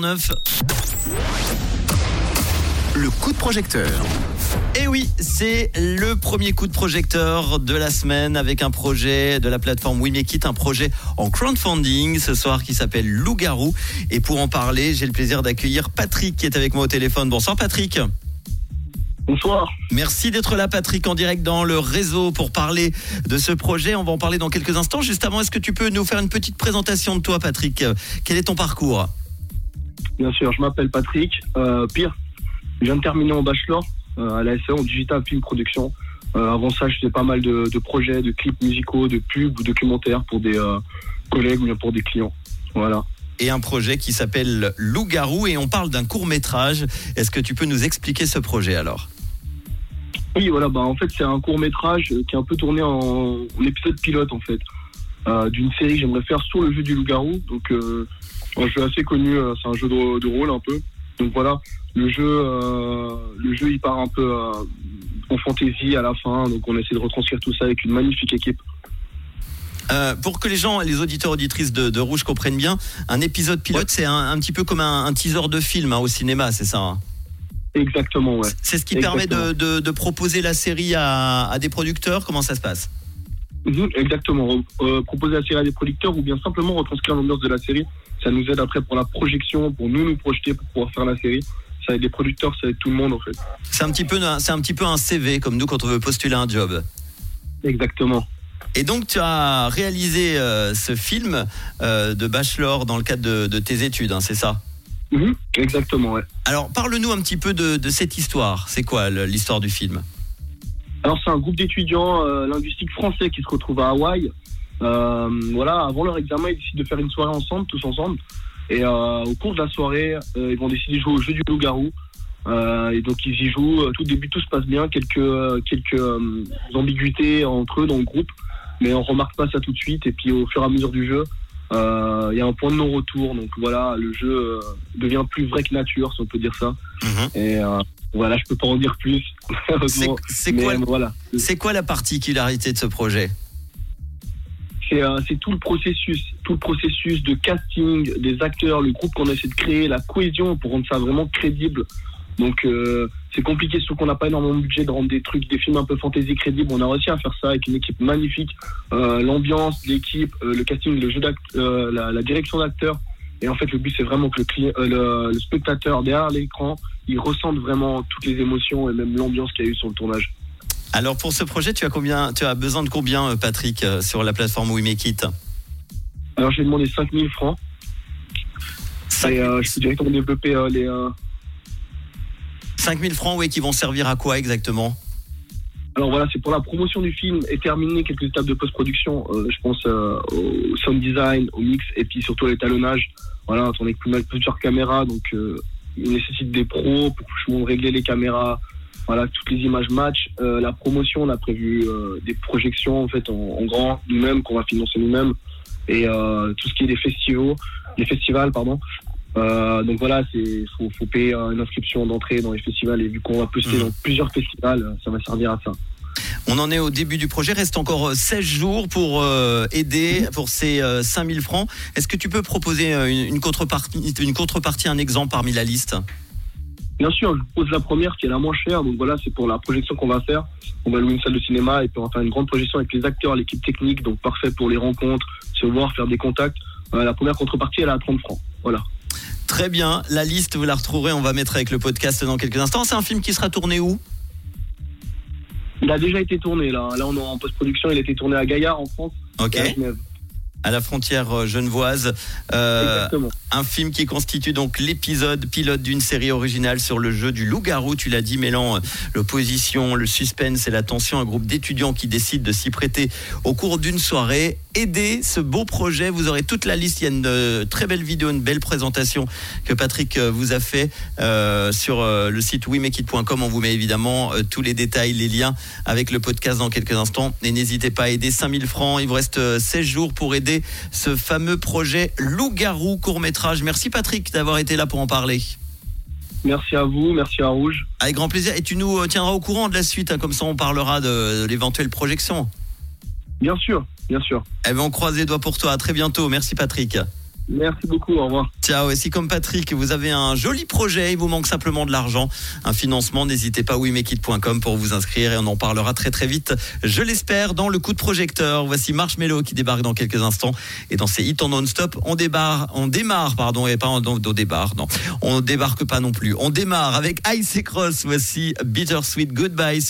9. Le coup de projecteur. Et oui, c'est le premier coup de projecteur de la semaine avec un projet de la plateforme We Make It, un projet en crowdfunding ce soir qui s'appelle Loup-Garou. Et pour en parler, j'ai le plaisir d'accueillir Patrick qui est avec moi au téléphone. Bonsoir Patrick. Bonsoir. Merci d'être là Patrick en direct dans le réseau pour parler de ce projet. On va en parler dans quelques instants. Juste avant, est-ce que tu peux nous faire une petite présentation de toi Patrick? Quel est ton parcours? Bien sûr, je m'appelle Patrick. Euh, pire, je viens de terminer en bachelor euh, à la SE en digital film production. Euh, avant ça, je faisais pas mal de, de projets, de clips musicaux, de pubs ou documentaires pour des collègues ou pour des clients. Voilà. et un projet qui s'appelle Loup-Garou et on parle d'un court métrage. Est-ce que tu peux nous expliquer ce projet alors? Oui, voilà, bah en fait, c'est un court métrage qui est un peu tourné en, en épisode pilote en fait d'une série que j'aimerais faire sur le jeu du loup-garou. Donc, un jeu assez connu, euh, c'est un jeu de, de rôle un peu. Donc voilà, le jeu, euh, le jeu, il part un peu euh, en fantaisie à la fin. Donc, on essaie de retranscrire tout ça avec une magnifique équipe. Euh, Pour que les gens, les auditeurs auditrices de, de Rouge comprennent bien, un épisode pilote, Ouais. c'est un, un petit peu comme un, un teaser de film hein, au cinéma, c'est ça hein Exactement, ouais. C'est ce qui permet de, Exactement. de- de proposer la série à, à des producteurs Comment ça se passe? Mhm, exactement. Euh, proposer la série à des producteurs ou bien simplement retranscrire l'ambiance de la série. Ça nous aide après pour la projection, pour nous nous projeter, pour pouvoir faire la série. Ça aide les producteurs, ça aide tout le monde en fait. C'est un, petit peu un- c'est un petit peu un CV, comme nous quand on veut postuler un job. Exactement. Et donc, tu as réalisé euh, ce film euh, de bachelor dans le cadre de, de tes études, hein, c'est ça? Mhm, exactement, ouais. Alors, parle-nous un petit peu de, de cette histoire. C'est quoi l'histoire du film? Alors c'est un groupe d'étudiants euh, linguistiques français qui se retrouvent à Hawaï. Euh, voilà, avant leur examen, ils décident de faire une soirée ensemble, tous ensemble. Et euh, au cours de la soirée, euh, ils vont décider de jouer au jeu du loup-garou. Euh, et donc ils y jouent. Tout début, tout se passe bien. Quelques euh, quelques euh, ambiguïtés entre eux dans le groupe, mais on remarque pas ça tout de suite. Et puis au fur et à mesure du jeu, euh, il y a un point de non-retour. Donc voilà, le jeu euh, devient plus vrai que nature, si on peut dire ça. Et euh, voilà, je peux pas en dire plus. C'est quoi, voilà, c'est quoi la particularité de ce projet? C'est euh, c'est tout le processus, tout le processus de casting des acteurs, le groupe qu'on essaie de créer, la cohésion pour rendre ça vraiment crédible. Donc euh, c'est compliqué, surtout qu'on n'a pas énormément de budget de rendre des trucs, des films un peu fantasy crédibles. On a réussi à faire ça avec une équipe magnifique, Euh, l'ambiance, l'équipe, le casting, le jeu la direction d'acteurs. Et en fait, le but c'est vraiment que le, euh, le, le spectateur derrière l'écran, il ressente vraiment toutes les émotions et même l'ambiance qu'il y a eu sur le tournage. Alors, pour ce projet, tu as, combien, tu as besoin de combien, euh, Patrick, euh, sur la plateforme We Make It Alors j'ai demandé 5000 francs. Et euh, je peux directement développer euh, les. euh, 5000 francs, oui, qui vont servir à quoi exactement? Alors voilà, c'est pour la promotion du film et terminer quelques étapes de post-production. Euh, je pense euh, au sound design, au mix et puis surtout à l'étalonnage. Voilà, on est plus mal plusieurs caméras, donc euh, il nécessite des pros pour justement régler les caméras. Voilà, toutes les images match. Euh, la promotion, on a prévu euh, des projections en fait en, en grand nous-mêmes qu'on va financer nous-mêmes et euh, tout ce qui est des festivals, les festivals pardon. Euh, donc voilà, c'est faut, faut payer euh, une inscription d'entrée dans les festivals et vu qu'on va poster Mhm. dans plusieurs festivals, euh, ça va servir à ça. On en est au début du projet, reste encore euh, 16 jours pour euh, aider pour ces euh, 5000 francs. Est-ce que tu peux proposer euh, une, une contrepartie, une contrepartie, un exemple parmi la liste? Bien sûr, je vous pose la première qui est la moins chère. Donc voilà, c'est pour la projection qu'on va faire. On va louer une salle de cinéma et puis on va faire une grande projection avec les acteurs, l'équipe technique, donc parfait pour les rencontres, se voir, faire des contacts. Euh, la première contrepartie, elle est à 30 francs. Voilà. Très bien, la liste, vous la retrouverez, on va mettre avec le podcast dans quelques instants. C'est un film qui sera tourné où? Il a déjà été tourné là. Là, on est en post-production. Il a été tourné à Gaillard en France. Ok, et à Genève. À la frontière euh, genevoise. Euh, Exactement. Un film qui constitue donc l'épisode pilote d'une série originale sur le jeu du loup-garou. Tu l'as dit, mêlant euh, l'opposition, le suspense et la tension. Un groupe d'étudiants qui décide de s'y prêter au cours d'une soirée. Aidez ce beau projet. Vous aurez toute la liste. Il y a une euh, très belle vidéo, une belle présentation que Patrick vous a fait euh, sur le site wemekit.com. On vous met évidemment tous les détails, les liens avec le podcast dans quelques instants. Et n'hésitez pas à aider 5000 francs. Il vous reste euh, 16 jours pour aider ce fameux projet Loup-garou court-métrage. Merci Patrick d'avoir été là pour en parler. Merci à vous. Merci à Rouge. Avec grand plaisir. Et tu nous euh, tiendras au courant de la suite, hein, comme ça on parlera de, de l'éventuelle projection. Bien sûr. Bien sûr. Eh ben, on croise les doigts pour toi. À très bientôt. Merci Patrick. Merci beaucoup, au revoir. Ciao. Et si comme Patrick, vous avez un joli projet, il vous manque simplement de l'argent, un financement, n'hésitez pas wemekit.com pour vous inscrire et on en parlera très très vite, je l'espère, dans le coup de projecteur. Voici Marshmello qui débarque dans quelques instants et dans ses hits en non-stop, on débarque, on démarre, pardon, et pas on, on débarque, non. On débarque pas non plus. On démarre avec Ice Cross. Voici Bittersweet Goodbye.